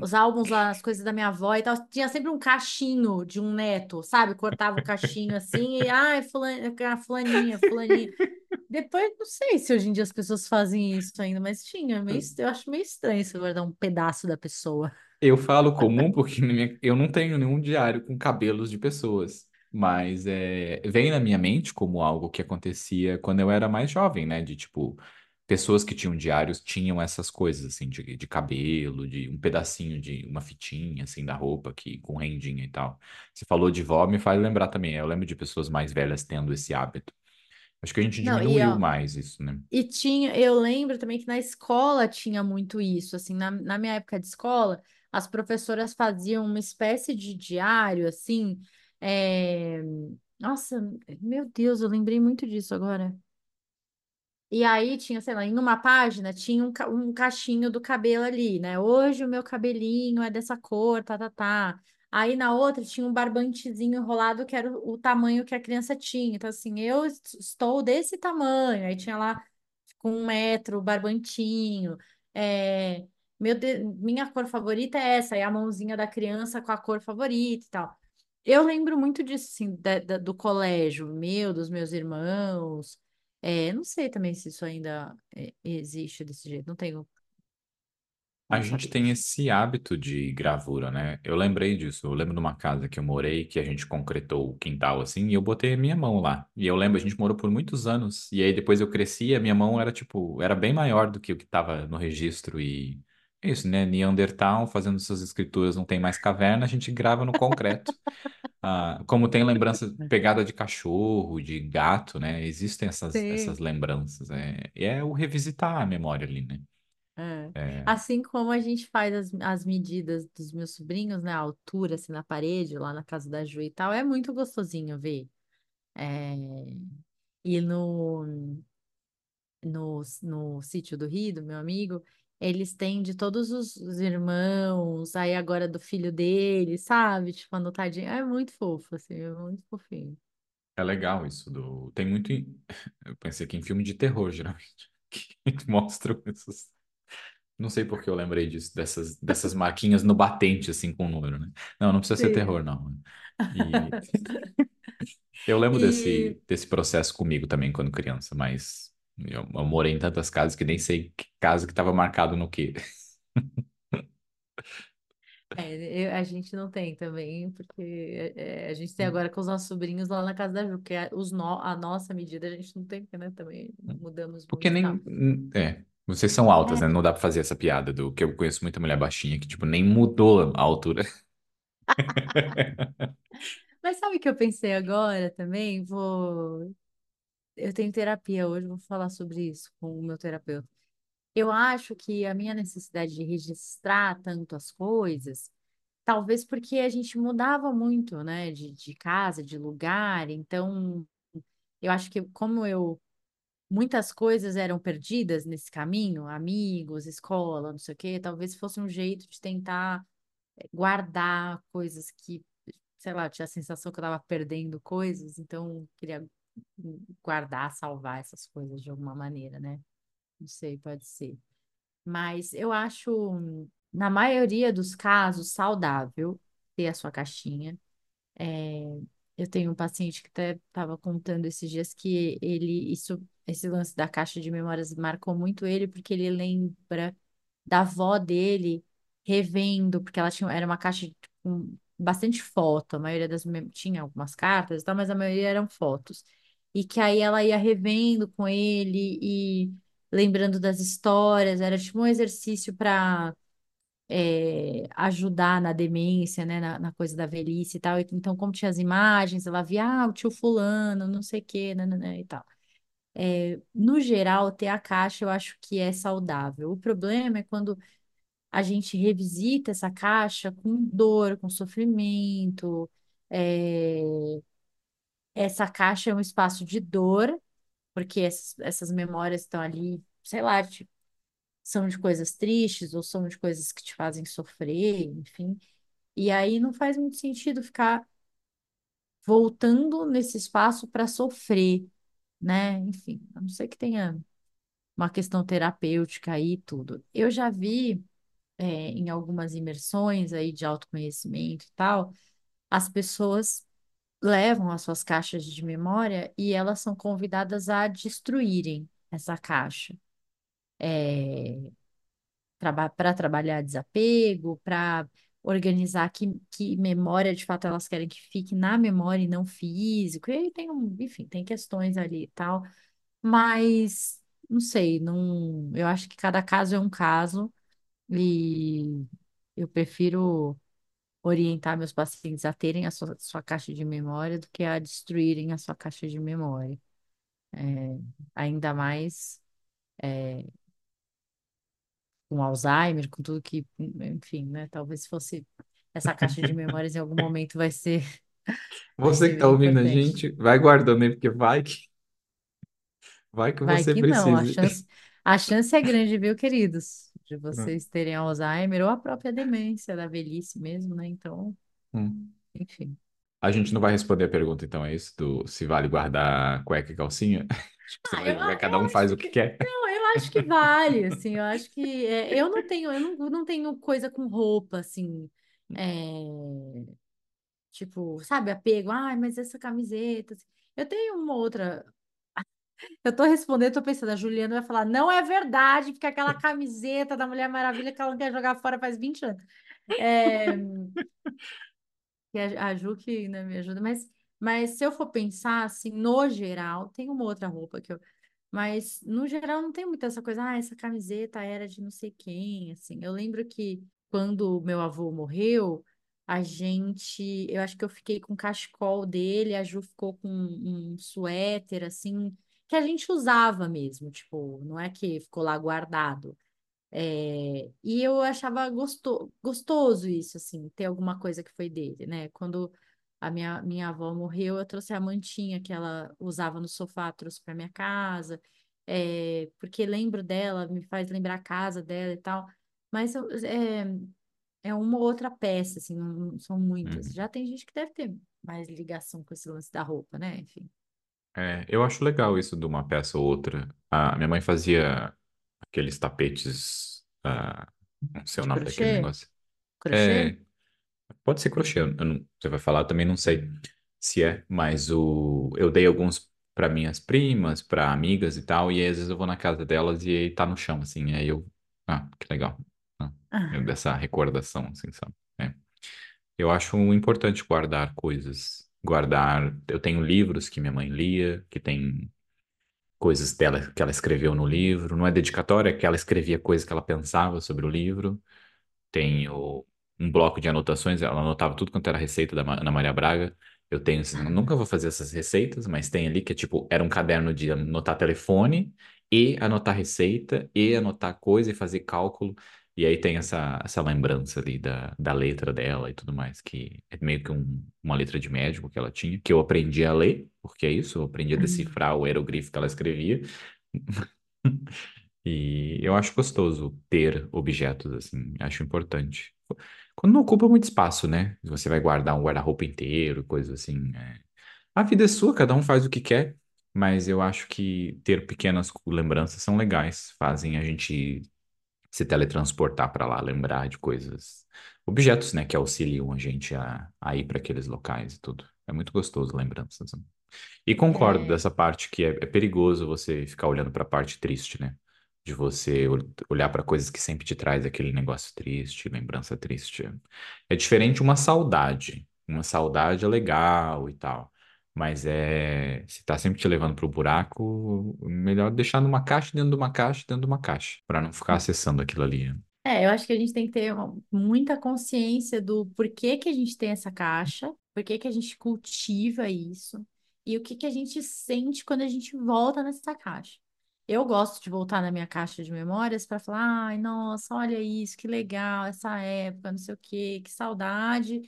os álbuns as coisas da minha avó e tal, tinha sempre um cachinho de um neto, sabe? Cortava o cachinho assim e ai, fulana, fulaninha, fulaninha. Depois, não sei se hoje em dia as pessoas fazem isso ainda, mas tinha. Meio, est- eu acho meio estranho você guardar um pedaço da pessoa. Eu falo comum porque minha- eu não tenho nenhum diário com cabelos de pessoas, mas é, vem na minha mente como algo que acontecia quando eu era mais jovem, né? De tipo, pessoas que tinham diários tinham essas coisas, assim, de, de cabelo, de um pedacinho de uma fitinha, assim, da roupa que, com rendinha e tal. Você falou de vó, me faz lembrar também. Eu lembro de pessoas mais velhas tendo esse hábito. Acho que a gente Não, e diminuiu ó, mais isso, né? E tinha, eu lembro também que na escola tinha muito isso, assim, na, na minha época de escola, as professoras faziam uma espécie de diário, assim, é, nossa, meu Deus, eu lembrei muito disso agora. E aí tinha, sei lá, em uma página tinha um, ca- um cachinho do cabelo ali, né? Hoje o meu cabelinho é dessa cor, tá, tá, tá. Aí na outra tinha um barbantezinho enrolado que era o, o tamanho que a criança tinha. Então, assim, eu est- estou desse tamanho. Aí tinha lá com um metro, o barbantinho. É, meu de- minha cor favorita é essa, aí a mãozinha da criança com a cor favorita e tal. Eu lembro muito disso, assim, da- da- do colégio, meu, dos meus irmãos. É, não sei também se isso ainda é, existe desse jeito, não tenho A como gente saber. tem esse hábito de gravura, né? Eu lembrei disso. Eu lembro de uma casa que eu morei, que a gente concretou o quintal assim, e eu botei a minha mão lá. E eu lembro, a gente morou por muitos anos. E aí depois eu cresci, a minha mão era tipo, era bem maior do que o que estava no registro. E isso, né? Neandertal, fazendo suas escrituras, não tem mais caverna, a gente grava no concreto. Ah, como tem lembrança, pegada de cachorro, de gato, né? Existem essas, essas lembranças. É, e é o revisitar a memória ali, né? É. É, Assim como a gente faz as, as medidas dos meus sobrinhos, né? A altura, assim, na parede, lá na casa da Ju e tal, é muito gostosinho ver. É, E no, no, no sítio do Rio, do meu amigo, eles têm de todos os, os irmãos, aí agora do filho dele, sabe? Tipo, anotadinho. É muito fofo, assim, é muito fofinho. É legal isso do. Tem muito. em- Eu pensei que em filme de terror, geralmente, que mostram essas. Não sei por que eu lembrei disso, dessas, dessas marquinhas no batente, assim, com o número, né? Não, não precisa ser Sim. terror, não. E eu lembro E desse, desse processo comigo também quando criança, mas eu, eu morei em tantas casas que nem sei que casa que estava marcado no quê. é, eu- a gente não tem também, porque é, é, a gente tem Hum. agora com os nossos sobrinhos lá na casa da Ju, porque a, os no, a nossa medida a gente não tem, né? Também mudamos Porque muito e tal. nem. É. Vocês são altas, É, né? Não dá pra fazer essa piada do que eu conheço muita mulher baixinha que, tipo, nem mudou a altura. mas sabe o que eu pensei agora também? Vou. Eu tenho terapia hoje, vou falar sobre isso com o meu terapeuta. Eu acho que a minha necessidade de registrar tanto as coisas, talvez porque a gente mudava muito, né, de, de casa, de lugar, então eu acho que como eu muitas coisas eram perdidas nesse caminho, amigos, escola, não sei o quê, talvez fosse um jeito de tentar eh, guardar coisas que, sei lá, eu tinha a sensação que eu estava perdendo coisas, então eu queria guardar, salvar essas coisas de alguma maneira, né? Não sei, pode ser. Mas eu acho, na maioria dos casos, saudável ter a sua caixinha. É, eu tenho um paciente que até estava contando esses dias que ele, isso, esse lance da caixa de memórias marcou muito ele, porque ele lembra da avó dele revendo, porque ela tinha, era uma caixa com bastante foto, a maioria das tinha algumas cartas e tal, mas a maioria eram fotos. E que aí ela ia revendo com ele e lembrando das histórias, era tipo um exercício para ajudar na demência, né, na, na coisa da velhice e tal. Então, como tinha as imagens, ela via, ah, o tio fulano, não sei o quê, e tal. É, no geral, ter a caixa eu acho que é saudável. O problema é quando a gente revisita essa caixa com dor, com sofrimento. É, essa caixa é um espaço de dor, porque essas, memórias estão ali, sei lá, tipo, são de coisas tristes ou são de coisas que te fazem sofrer, enfim. E aí não faz muito sentido ficar voltando nesse espaço para sofrer, né? Enfim, a não ser que tenha uma questão terapêutica aí e tudo. Eu já vi é, em algumas imersões aí de autoconhecimento e tal, as pessoas levam as suas caixas de memória e elas são convidadas a destruírem essa caixa. É, para trabalhar desapego, para organizar que, que memória de fato elas querem que fique na memória e não físico. E aí tem um, enfim, tem questões ali e tal, mas não sei, não, eu acho que cada caso é um caso e eu prefiro orientar meus pacientes a terem a sua, sua caixa de memória do que a destruírem a sua caixa de memória. É, ainda mais é, com Alzheimer, com tudo que, enfim, né? Talvez fosse essa caixa de memórias em algum momento vai ser, Você que tá bem ouvindo a gente, vai guardando aí, porque vai que, vai que Vai você que não, a chance, a chance é grande, viu, queridos, de Hum. vocês terem Alzheimer ou a própria demência da velhice mesmo, né? Então, Hum. enfim. A gente não vai responder a pergunta, então, é isso? Do se vale guardar cueca e calcinha? Ah, vai, eu, cada um faz o que que quer. não, eu acho que vale, assim, eu acho que é, eu não tenho, eu não, não tenho coisa com roupa, assim, é, tipo, sabe, apego, ai, mas essa camiseta, assim. Eu tenho uma outra, eu tô respondendo, tô pensando, a Juliana vai falar, não é verdade, porque aquela camiseta da Mulher Maravilha que ela não quer jogar fora faz 20 anos. É, que a, a Ju que, né, me ajuda, mas, mas se eu for pensar, assim, no geral, tem uma outra roupa que eu mas, no geral, não tem muita essa coisa, ah, essa camiseta era de não sei quem, assim. Eu lembro que quando meu avô morreu, a gente, eu acho que eu fiquei com o cachecol dele, a Ju ficou com um suéter, assim, que a gente usava mesmo, tipo, não é que ficou lá guardado. É, e eu achava gosto, gostoso isso, assim, ter alguma coisa que foi dele, né? Quando a minha, minha avó morreu, eu trouxe a mantinha que ela usava no sofá, trouxe para minha casa, é, porque lembro dela, me faz lembrar a casa dela e tal. Mas é, é uma ou outra peça, assim, não, não são muitas. Uhum. Já tem gente que deve ter mais ligação com esse lance da roupa, né? Enfim, É, eu acho legal isso de uma peça ou outra. A minha mãe fazia aqueles tapetes, ah, não sei o de nome daquele crochê, negócio. crochê. É, pode ser crochê, eu não- você vai falar, eu também não sei se é, mas o, eu dei alguns para minhas primas, para amigas e tal, e aí, às vezes eu vou na casa delas e aí tá no chão, assim, aí eu, ah, que legal, ah, eu- Ah, dessa recordação, assim, sabe? É. Eu acho importante guardar coisas, guardar, eu tenho livros que minha mãe lia, que tem coisas dela que ela escreveu no livro, não é dedicatória, é que ela escrevia coisas que ela pensava sobre o livro, tenho um bloco de anotações, ela anotava tudo quanto era receita da Ana Maria Braga. Eu tenho, eu nunca vou fazer essas receitas, mas tem ali que é tipo, era um caderno de anotar telefone e anotar receita e anotar coisa e fazer cálculo. E aí tem essa, essa lembrança ali da, da letra dela e tudo mais, que é meio que um- uma letra de médico que ela tinha, que eu aprendi a ler, porque é isso, eu aprendi a Hum. decifrar o hieroglifo que ela escrevia. E eu acho gostoso ter objetos assim, acho importante. Quando não ocupa muito espaço, né? Você vai guardar um guarda-roupa inteiro, coisa assim. é. A vida é sua, cada um faz o que quer, mas eu acho que ter pequenas lembranças são legais, fazem a gente se teletransportar para lá, lembrar de coisas, objetos, né, que auxiliam a gente a, a ir para aqueles locais e tudo. É muito gostoso lembranças. né? E concordo É, dessa parte que é, é perigoso você ficar olhando para a parte triste, né? De você ol- olhar para coisas que sempre te traz aquele negócio triste, lembrança triste. É diferente uma saudade. Uma saudade é legal e tal. Mas é, se tá sempre te levando pro buraco, melhor deixar numa caixa, dentro de uma caixa, dentro de uma caixa, para não ficar acessando aquilo ali. é, eu acho que a gente tem que ter muita consciência do porquê que a gente tem essa caixa, porquê que a gente cultiva isso e o que que a gente sente quando a gente volta nessa caixa. Eu gosto de voltar na minha caixa de memórias para falar, ai, nossa, olha isso, que legal, essa época, não sei o quê, que saudade.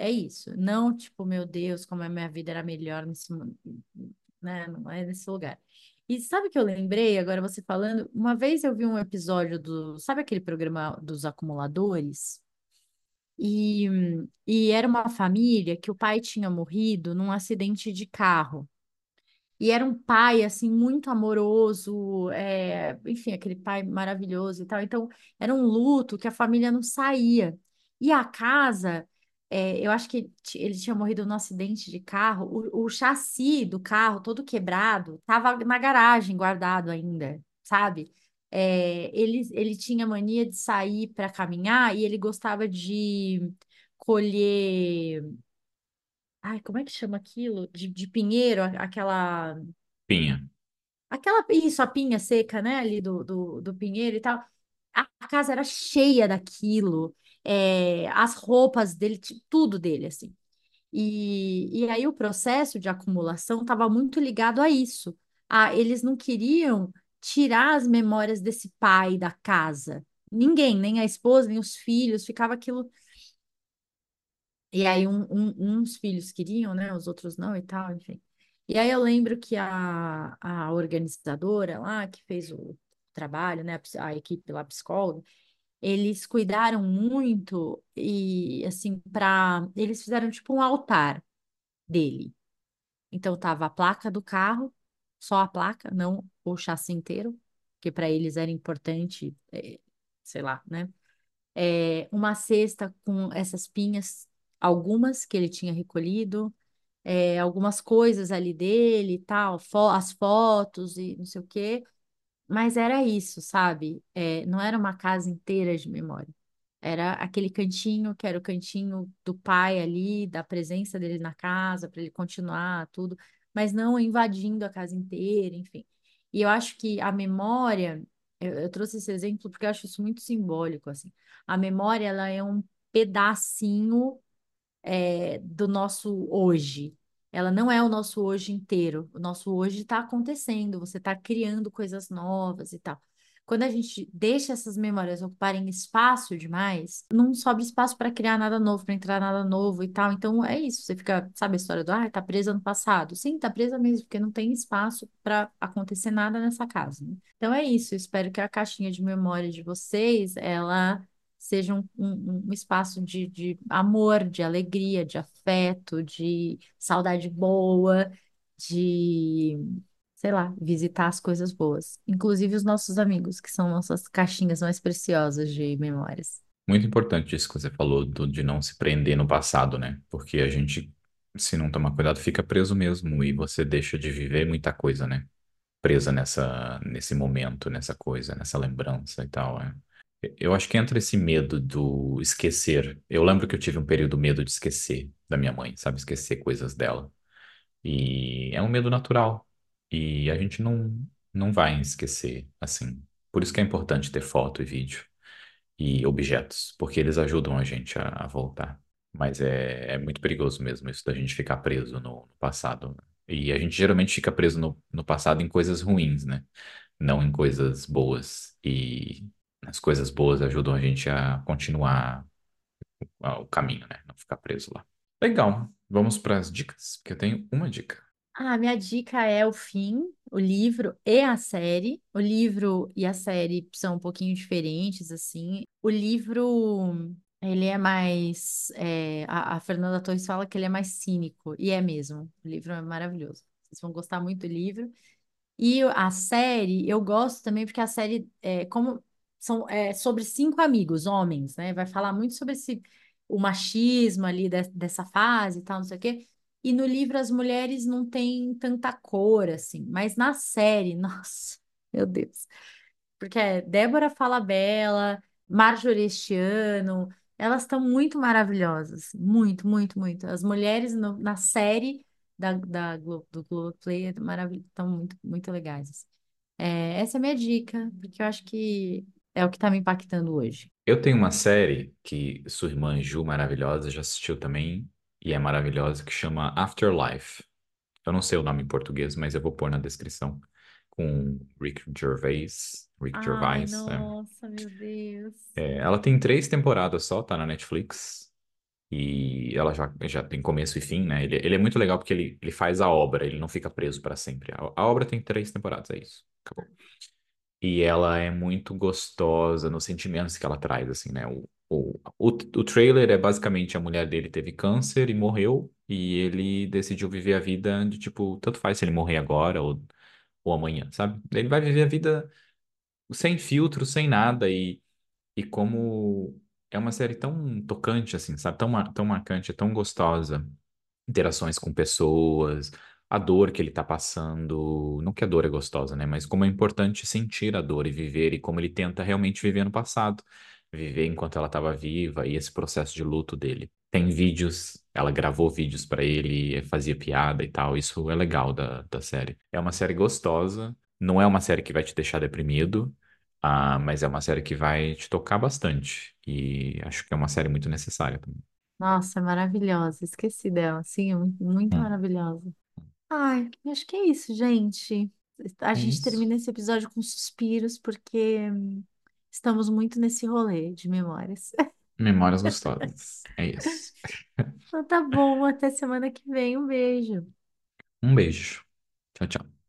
É isso. Não, tipo, meu Deus, como a minha vida era melhor nesse, né? Não é nesse lugar. E sabe o que eu lembrei, agora você falando? Uma vez eu vi um episódio do, sabe aquele programa dos acumuladores? E, e era uma família que o pai tinha morrido num acidente de carro. E era um pai, assim, muito amoroso, é, enfim, aquele pai maravilhoso e tal. Então, era um luto que a família não saía. E a casa, é, eu acho que ele tinha morrido num acidente de carro. O, o chassi do carro, todo quebrado, estava na garagem, guardado ainda, sabe? É, ele, ele tinha mania de sair para caminhar e ele gostava de colher. Ai, como é que chama aquilo? De, de pinheiro, aquela. Pinha. Aquela, isso, a pinha seca, né, ali do, do, do pinheiro e tal. A casa era cheia daquilo, é, as roupas dele, tudo dele, assim. E, e aí o processo de acumulação estava muito ligado a isso. A, eles não queriam tirar as memórias desse pai da casa. Ninguém, nem a esposa, nem os filhos, ficava aquilo e aí um, um- uns filhos queriam, né? Os outros não e tal, enfim. E aí eu lembro que a, a organizadora lá, que fez o trabalho, né? A, a equipe lá, psicóloga, eles cuidaram muito e, assim, para... Eles fizeram tipo um altar dele. Então tava a placa do carro, só a placa, não o chassi inteiro, que para eles era importante, eh, sei lá, né? é, uma cesta com essas pinhas, algumas que ele tinha recolhido, é, algumas coisas ali dele e tal, fo- as fotos e não sei o quê, mas era isso, sabe? É, não era uma casa inteira de memória. Era aquele cantinho que era o cantinho do pai ali, da presença dele na casa, para ele continuar tudo, mas não invadindo a casa inteira, enfim. E eu acho que a memória, eu, eu trouxe esse exemplo porque eu acho isso muito simbólico, assim. A memória, ela é um pedacinho é, do nosso hoje. Ela não é o nosso hoje inteiro. O nosso hoje está acontecendo, você está criando coisas novas e tal. Quando a gente deixa essas memórias ocuparem espaço demais, não sobra espaço para criar nada novo, para entrar nada novo e tal. Então é isso. Você fica, sabe a história do, ah, tá presa no passado? Sim, tá presa mesmo, porque não tem espaço para acontecer nada nessa casa, né? Então é isso. Espero que a caixinha de memória de vocês, ela seja um, um, um espaço de, de amor, de alegria, de afeto, de saudade boa, de, sei lá, visitar as coisas boas. Inclusive os nossos amigos, que são nossas caixinhas mais preciosas de memórias. Muito importante isso que você falou do- de não se prender no passado, né? Porque a gente, se não tomar cuidado, fica preso mesmo e você deixa de viver muita coisa, né? Presa nessa, nesse momento, nessa coisa, nessa lembrança e tal. é. Eu acho que entra esse medo do esquecer. Eu lembro que eu tive um período medo de esquecer da minha mãe, sabe? Esquecer coisas dela. E é um medo natural. E a gente não, não vai esquecer, assim. Por isso que é importante ter foto e vídeo e objetos, porque eles ajudam a gente a, a voltar. Mas é, é muito perigoso mesmo isso da gente ficar preso no, no passado. né? E a gente geralmente fica preso no, no passado em coisas ruins, né? Não em coisas boas. E as coisas boas ajudam a gente a continuar o caminho, né? Não ficar preso lá. Legal. Vamos para as dicas, porque eu tenho uma dica. Ah, minha dica é o fim, o livro e a série. O livro e a série são um pouquinho diferentes, assim. O livro, ele é mais. é, a, a Fernanda Torres fala que ele é mais cínico, e é mesmo. O livro é maravilhoso. Vocês vão gostar muito do livro. E a série, eu gosto também porque a série é como são é, sobre cinco amigos, homens, né? Vai falar muito sobre esse, o machismo ali de- dessa fase e tal, não sei o quê. E no livro as mulheres não têm tanta cor, assim, mas na série, nossa, meu Deus. Porque é Débora Falabella, Marjorie este ano, elas estão muito maravilhosas. Muito, muito, muito. As mulheres no- na série da, da, Glo- do Globoplay estão muito, muito legais. assim. É, essa é a minha dica, porque eu acho que é o que está me impactando hoje. Eu tenho uma série que sua irmã Ju, maravilhosa, já assistiu também, e é maravilhosa, que chama Afterlife. Eu não sei o nome em português, mas eu vou pôr na descrição. Com Rick Gervais. Rick Ai, Gervais, é. nossa, meu Deus. É, ela tem três temporadas só, tá na Netflix. E ela já, já tem começo e fim, né? Ele, ele é muito legal porque ele, ele faz a obra, ele não fica preso para sempre. A, a obra tem três temporadas, é isso. Acabou. E ela é muito gostosa nos sentimentos que ela traz, assim, né? O, o, o, o trailer é basicamente a mulher dele teve câncer e morreu, e ele decidiu viver a vida de tipo, tanto faz se ele morrer agora ou, ou amanhã, sabe? Ele vai viver a vida sem filtro, sem nada, e, e como é uma série tão tocante, assim, sabe? Tão, tão marcante, tão gostosa interações com pessoas, a dor que ele tá passando. Não que a dor é gostosa, né? Mas como é importante sentir a dor e viver, e como ele tenta realmente viver no passado, viver enquanto ela estava viva e esse processo de luto dele. Tem vídeos, ela gravou vídeos pra ele, fazia piada e tal. Isso é legal da, da série. É uma série gostosa, não é uma série que vai te deixar deprimido. Ah, mas é uma série que vai te tocar bastante. E acho que é uma série muito necessária também. Nossa, é maravilhosa. Esqueci dela. Sim, é muito, muito Hum, maravilhosa. Ai, acho que é isso, gente. A é gente isso. termina esse episódio com suspiros porque hum, estamos muito nesse rolê de memórias. Memórias gostosas. É isso. Então tá bom, até semana que vem. Um beijo. Um beijo. Tchau, tchau.